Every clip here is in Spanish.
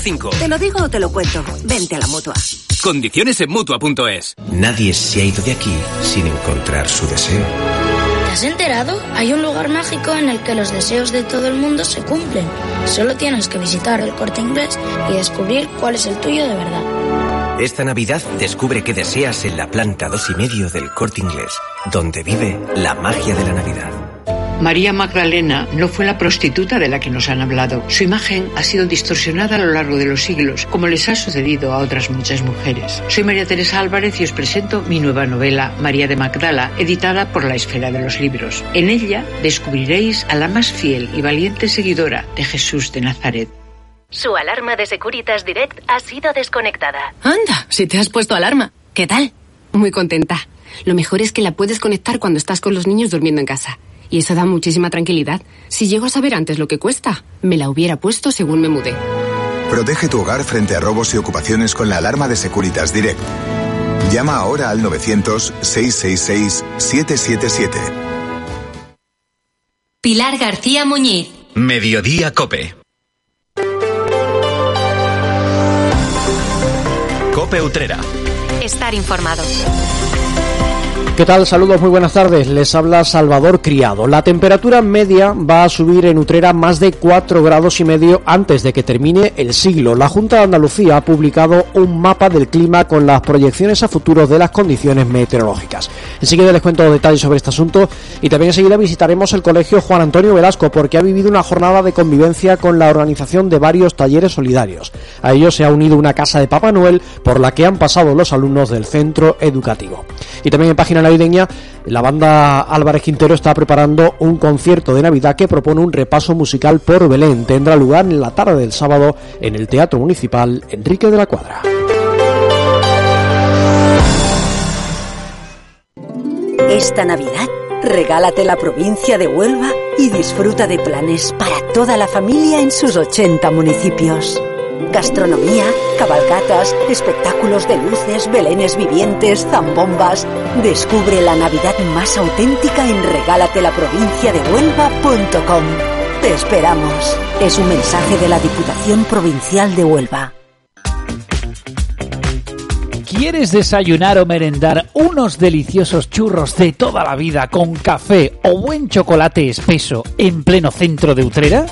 555. Te lo digo o te lo cuento. Vente a la mutua. Condiciones en mutua.es. Nadie se ha ido de aquí sin encontrar su deseo. ¿Te has enterado? Hay un lugar mágico en el que los deseos de todo el mundo se cumplen. Solo tienes que visitar el corte inglés y descubrir cuál es el tuyo de verdad. Esta Navidad descubre qué deseas en la planta dos y medio del corte inglés, donde vive la magia de la Navidad. María Magdalena no fue la prostituta de la que nos han hablado. Su imagen ha sido distorsionada a lo largo de los siglos, como les ha sucedido a otras muchas mujeres. Soy María Teresa Álvarez y os presento mi nueva novela, María de Magdala, editada por la Esfera de los Libros. En ella descubriréis a la más fiel y valiente seguidora de Jesús de Nazaret. Su alarma de Securitas Direct ha sido desconectada. Anda, si te has puesto alarma. ¿Qué tal? Muy contenta. Lo mejor es que la puedes conectar cuando estás con los niños durmiendo en casa. Y eso da muchísima tranquilidad. Si llego a saber antes lo que cuesta, me la hubiera puesto según me mudé. Protege tu hogar frente a robos y ocupaciones con la alarma de Securitas Direct. Llama ahora al 900-666-777. Pilar García Muñiz. Mediodía Cope. Cope Utrera. Estar informado. ¿Qué tal? Saludos, muy buenas tardes. Les habla Salvador Criado. La temperatura media va a subir en Utrera más de 4 grados y medio antes de que termine el siglo. La Junta de Andalucía ha publicado un mapa del clima con las proyecciones a futuro de las condiciones meteorológicas. Enseguida les cuento detalles sobre este asunto y también enseguida visitaremos el Colegio Juan Antonio Velasco porque ha vivido una jornada de convivencia con la organización de varios talleres solidarios. A ellos se ha unido una casa de Papá Noel por la que han pasado los alumnos del centro educativo. Y también en página la banda Álvarez Quintero está preparando un concierto de Navidad que propone un repaso musical por Belén. Tendrá lugar en la tarde del sábado en el Teatro Municipal Enrique de la Cuadra. Esta Navidad, regálate la provincia de Huelva y disfruta de planes para toda la familia en sus 80 municipios. Gastronomía, cabalgatas, espectáculos de luces, belenes vivientes, zambombas. Descubre la Navidad más auténtica en regálatelaprovinciadehuelva.com. Te esperamos. Es un mensaje de la Diputación Provincial de Huelva. ¿Quieres desayunar o merendar unos deliciosos churros de toda la vida con café o buen chocolate espeso en pleno centro de Utrera?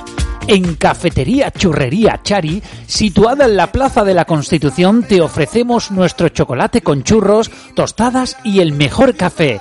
En Cafetería Churrería Chari, situada en la Plaza de la Constitución, te ofrecemos nuestro chocolate con churros, tostadas y el mejor café.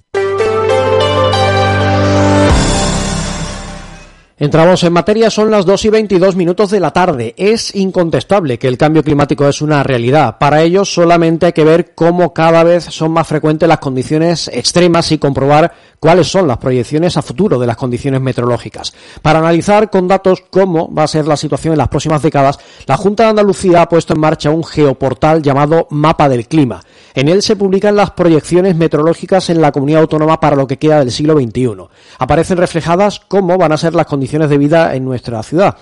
Entramos en materia, son las 2 y 22 minutos de la tarde. Es incontestable que el cambio climático es una realidad. Para ello solamente hay que ver cómo cada vez son más frecuentes las condiciones extremas y comprobar cuáles son las proyecciones a futuro de las condiciones meteorológicas. Para analizar con datos cómo va a ser la situación en las próximas décadas, la Junta de Andalucía ha puesto en marcha un geoportal llamado Mapa del Clima. En él se publican las proyecciones meteorológicas en la comunidad autónoma para lo que queda del siglo XXI. Aparecen reflejadas cómo van a ser las condiciones de vida en nuestra ciudad.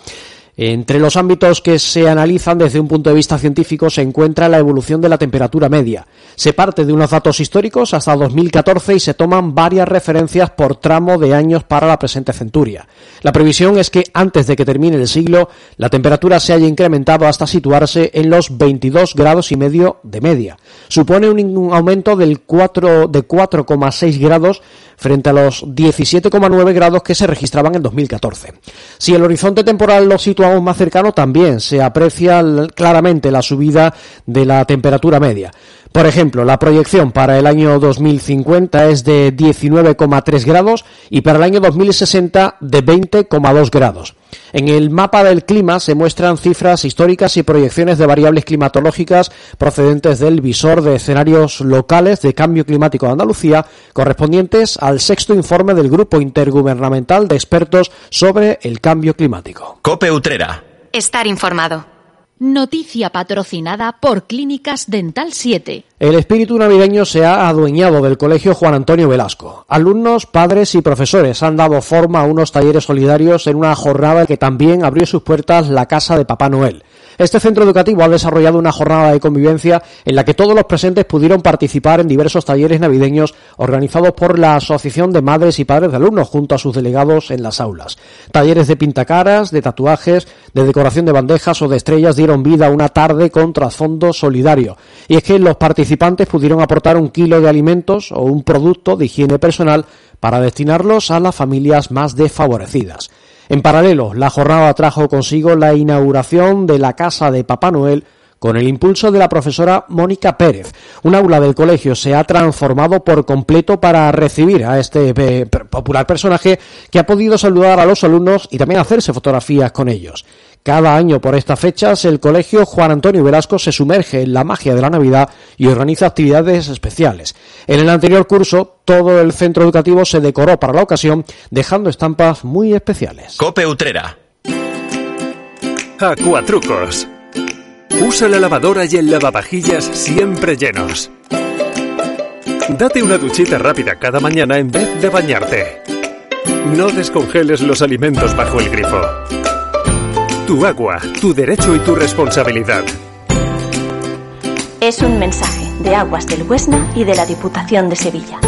Entre los ámbitos que se analizan desde un punto de vista científico se encuentra la evolución de la temperatura media. Se parte de unos datos históricos hasta 2014 y se toman varias referencias por tramo de años para la presente centuria. La previsión es que antes de que termine el siglo la temperatura se haya incrementado hasta situarse en los 22 grados y medio de media. Supone un aumento del 4 de 4,6 grados frente a los 17,9 grados que se registraban en 2014. Si el horizonte temporal lo más cercano, también se aprecia claramente la subida de la temperatura media. Por ejemplo, la proyección para el año 2050 es de 19,3 grados y para el año 2060 de 20,2 grados. En el mapa del clima se muestran cifras históricas y proyecciones de variables climatológicas procedentes del visor de escenarios locales de cambio climático de Andalucía, correspondientes al sexto informe del Grupo Intergubernamental de Expertos sobre el Cambio Climático. Cope Utrera. Estar informado. Noticia patrocinada por Clínicas Dental 7. El espíritu navideño se ha adueñado del Colegio Juan Antonio Velasco. Alumnos, padres y profesores han dado forma a unos talleres solidarios en una jornada que también abrió sus puertas la Casa de Papá Noel. Este centro educativo ha desarrollado una jornada de convivencia en la que todos los presentes pudieron participar en diversos talleres navideños organizados por la Asociación de Madres y Padres de Alumnos junto a sus delegados en las aulas. Talleres de pintacaras, de tatuajes, de decoración de bandejas o de estrellas dieron vida a una tarde con trasfondo solidario. Y es que los participantes pudieron aportar un kilo de alimentos o un producto de higiene personal para destinarlos a las familias más desfavorecidas. En paralelo, la jornada trajo consigo la inauguración de la Casa de Papá Noel con el impulso de la profesora Mónica Pérez. Un aula del colegio se ha transformado por completo para recibir a este eh, popular personaje que ha podido saludar a los alumnos y también hacerse fotografías con ellos. Cada año por estas fechas el Colegio Juan Antonio Velasco se sumerge en la magia de la Navidad y organiza actividades especiales. En el anterior curso todo el centro educativo se decoró para la ocasión dejando estampas muy especiales. Cope Utrera. Acuatrucos. Usa la lavadora y el lavavajillas siempre llenos. Date una duchita rápida cada mañana en vez de bañarte. No descongeles los alimentos bajo el grifo. Tu agua, tu derecho y tu responsabilidad. Es un mensaje de Aguas del Huesna y de la Diputación de Sevilla.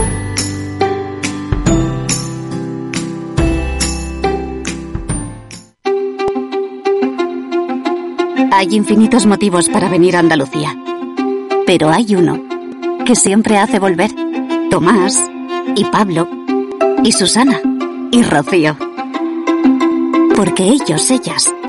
Hay infinitos motivos para venir a Andalucía. Pero hay uno que siempre hace volver. Tomás y Pablo y Susana y Rocío. Porque ellos, ellas,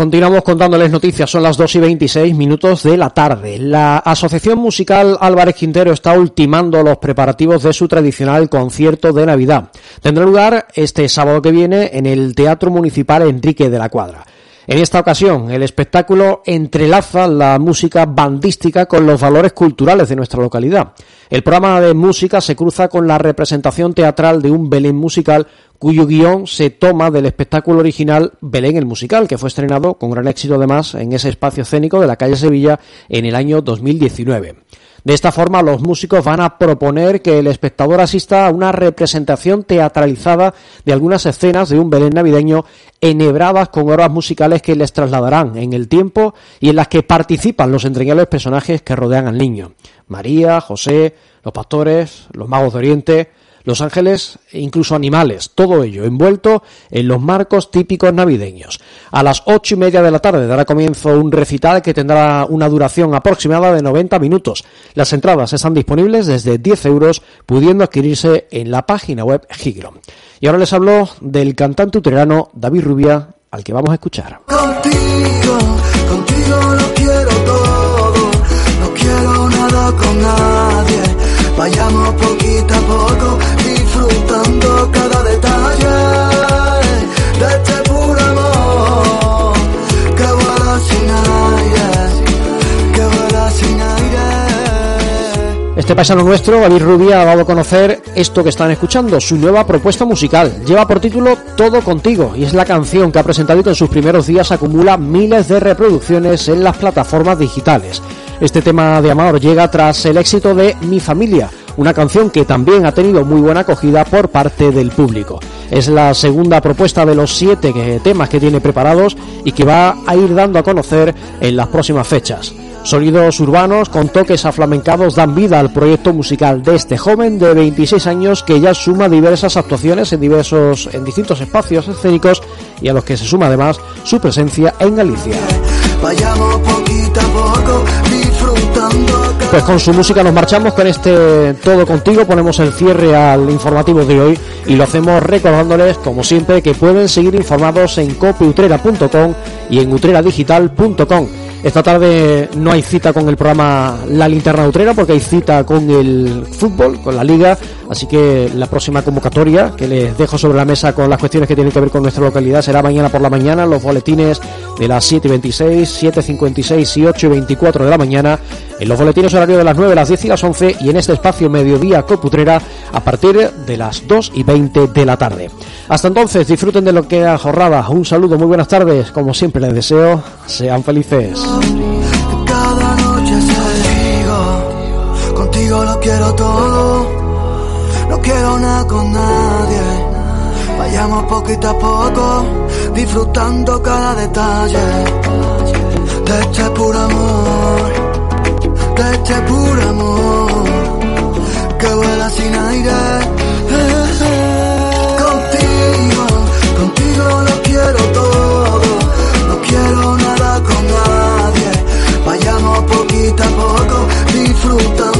Continuamos contándoles noticias, son las 2 y 26 minutos de la tarde. La Asociación Musical Álvarez Quintero está ultimando los preparativos de su tradicional concierto de Navidad. Tendrá lugar este sábado que viene en el Teatro Municipal Enrique de la Cuadra. En esta ocasión, el espectáculo entrelaza la música bandística con los valores culturales de nuestra localidad. El programa de música se cruza con la representación teatral de un Belén musical cuyo guion se toma del espectáculo original Belén el Musical, que fue estrenado con gran éxito además en ese espacio escénico de la calle Sevilla en el año 2019. De esta forma, los músicos van a proponer que el espectador asista a una representación teatralizada de algunas escenas de un Belén navideño enhebradas con horas musicales que les trasladarán en el tiempo y en las que participan los entrañables personajes que rodean al niño. María, José, los pastores, los magos de Oriente, los ángeles e incluso animales, todo ello envuelto en los marcos típicos navideños. A las ocho y media de la tarde dará comienzo un recital que tendrá una duración aproximada de 90 minutos. Las entradas están disponibles desde 10 euros, pudiendo adquirirse en la página web Gigro. Y ahora les hablo del cantante uterano David Rubia, al que vamos a escuchar. Contigo, contigo lo quiero todo, no quiero nada con nadie. Vayamos poquito a poco, disfrutando cada detalle de este puro amor que sin aire, que sin aire. Este paisano nuestro, David Rubia, ha dado a conocer esto que están escuchando, su nueva propuesta musical. Lleva por título Todo Contigo y es la canción que ha presentado y que en sus primeros días acumula miles de reproducciones en las plataformas digitales. Este tema de amor llega tras el éxito de Mi Familia, una canción que también ha tenido muy buena acogida por parte del público. Es la segunda propuesta de los siete temas que tiene preparados y que va a ir dando a conocer en las próximas fechas. Sonidos urbanos con toques aflamencados dan vida al proyecto musical de este joven de 26 años que ya suma diversas actuaciones en diversos en distintos espacios escénicos y a los que se suma además su presencia en Galicia. Vayamos poquito a poco disfrutando. Pues con su música nos marchamos con este Todo Contigo, ponemos el cierre al informativo de hoy y lo hacemos recordándoles, como siempre, que pueden seguir informados en copeutrera.com y en utreradigital.com. Esta tarde no hay cita con el programa La Linterna Utrera porque hay cita con el fútbol, con la liga, así que la próxima convocatoria que les dejo sobre la mesa con las cuestiones que tienen que ver con nuestra localidad será mañana por la mañana, los boletines de las 7 y 26, 7 56 y 8 y 24 de la mañana, en los boletines horario de las 9, las 10 y las 11 y en este espacio mediodía coputrera a partir de las 2 y 20 de la tarde. Hasta entonces, disfruten de lo que ha jornada. Un saludo, muy buenas tardes. Como siempre les deseo, sean felices. Cada noche contigo lo quiero todo, no quiero nada con nadie. Vayamos poquito a poco, disfrutando cada detalle de este puro amor, de este puro amor que vuela sin aire. Contigo, contigo lo quiero todo, no quiero nada con nadie. Vayamos poquito a poco, disfrutando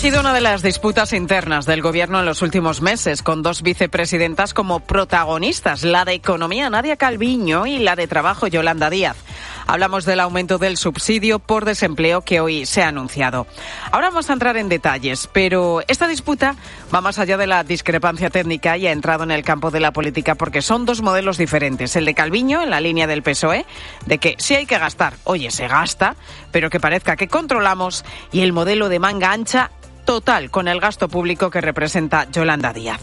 Sido una de las disputas internas del gobierno en los últimos meses, con dos vicepresidentas como protagonistas, la de Economía Nadia Calviño y la de Trabajo Yolanda Díaz. Hablamos del aumento del subsidio por desempleo que hoy se ha anunciado. Ahora vamos a entrar en detalles, pero esta disputa va más allá de la discrepancia técnica y ha entrado en el campo de la política porque son dos modelos diferentes. El de Calviño, en la línea del PSOE, de que si hay que gastar, oye, se gasta, pero que parezca que controlamos, y el modelo de manga ancha total con el gasto público que representa Yolanda Díaz.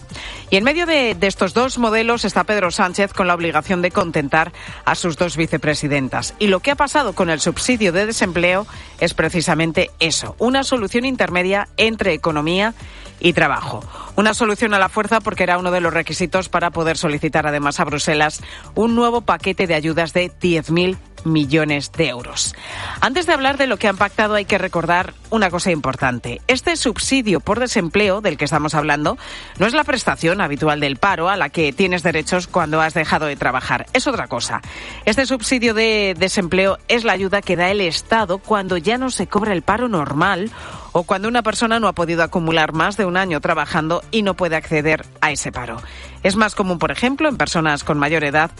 Y en medio de, estos dos modelos está Pedro Sánchez con la obligación de contentar a sus dos vicepresidentas. Y lo que ha pasado con el subsidio de desempleo es precisamente eso, una solución intermedia entre economía y trabajo. Una solución a la fuerza porque era uno de los requisitos para poder solicitar además a Bruselas un nuevo paquete de ayudas de 10.000 millones de euros. Antes de hablar de lo que han pactado hay que recordar una cosa importante. Este subsidio por desempleo del que estamos hablando no es la prestación habitual del paro a la que tienes derechos cuando has dejado de trabajar. Es otra cosa. Este subsidio de desempleo es la ayuda que da el Estado cuando ya no se cobra el paro normal o cuando una persona no ha podido acumular más de un año trabajando y no puede acceder a ese paro. Es más común, por ejemplo, en personas con mayor edad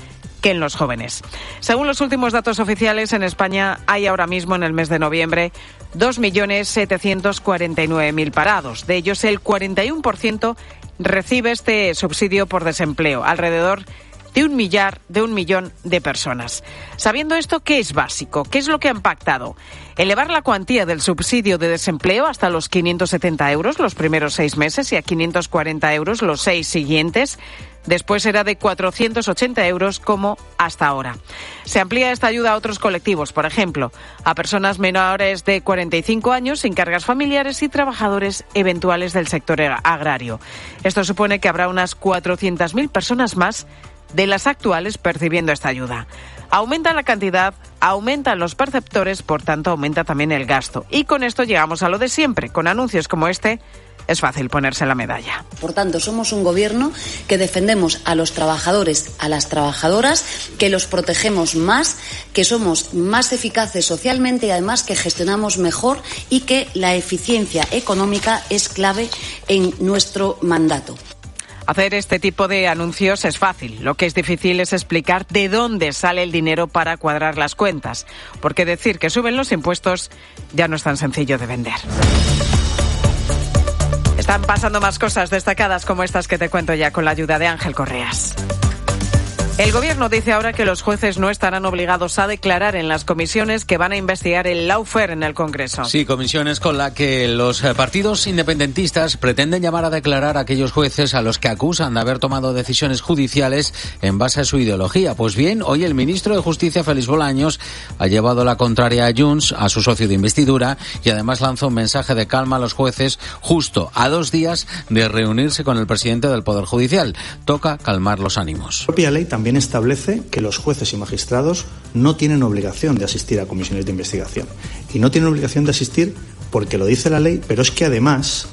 que en los jóvenes. Según los últimos datos oficiales, en España hay ahora mismo, en el mes de noviembre, 2.749.000 parados. De ellos, el 41% recibe este subsidio por desempleo, alrededor de un millar, de un millón de personas. Sabiendo esto, ¿qué es básico? ¿Qué es lo que han pactado? Elevar la cuantía del subsidio de desempleo hasta los 570 euros los primeros seis meses y a 540 euros los seis siguientes. Después será de 480 euros como hasta ahora. Se amplía esta ayuda a otros colectivos, por ejemplo, a personas menores de 45 años sin cargas familiares y trabajadores eventuales del sector agrario. Esto supone que habrá unas 400.000 personas más de las actuales percibiendo esta ayuda. Aumenta la cantidad, aumentan los perceptores, por tanto aumenta también el gasto. Y con esto llegamos a lo de siempre, con anuncios como este es fácil ponerse la medalla. Por tanto, somos un gobierno que defendemos a los trabajadores, a las trabajadoras, que los protegemos más, que somos más eficaces socialmente y además que gestionamos mejor y que la eficiencia económica es clave en nuestro mandato. Hacer este tipo de anuncios es fácil. Lo que es difícil es explicar de dónde sale el dinero para cuadrar las cuentas. Porque decir que suben los impuestos ya no es tan sencillo de vender. Están pasando más cosas destacadas como estas que te cuento ya con la ayuda de Ángel Correas. El gobierno dice ahora que los jueces no estarán obligados a declarar en las comisiones que van a investigar el lawfare en el Congreso. Sí, comisiones con la que los eh, partidos independentistas pretenden llamar a declarar a aquellos jueces a los que acusan de haber tomado decisiones judiciales en base a su ideología. Pues bien, hoy el ministro de Justicia, Félix Bolaños, ha llevado la contraria a Junts, a su socio de investidura, y además lanzó un mensaje de calma a los jueces justo a dos días de reunirse con el presidente del Poder Judicial. Toca calmar los ánimos. La propia ley también establece que los jueces y magistrados no tienen obligación de asistir a comisiones de investigación. Y no tienen obligación de asistir porque lo dice la ley, pero es que además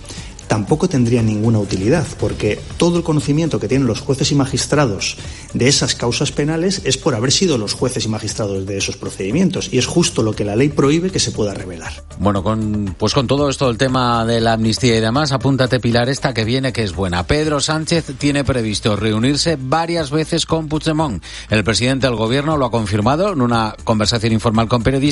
tampoco tendría ninguna utilidad, porque todo el conocimiento que tienen los jueces y magistrados de esas causas penales es por haber sido los jueces y magistrados de esos procedimientos, y es justo lo que la ley prohíbe que se pueda revelar. Bueno, con, pues con todo esto, el tema de la amnistía y demás, apúntate Pilar esta que viene que es buena. Pedro Sánchez tiene previsto reunirse varias veces con Puigdemont. El presidente del gobierno lo ha confirmado en una conversación informal con periodistas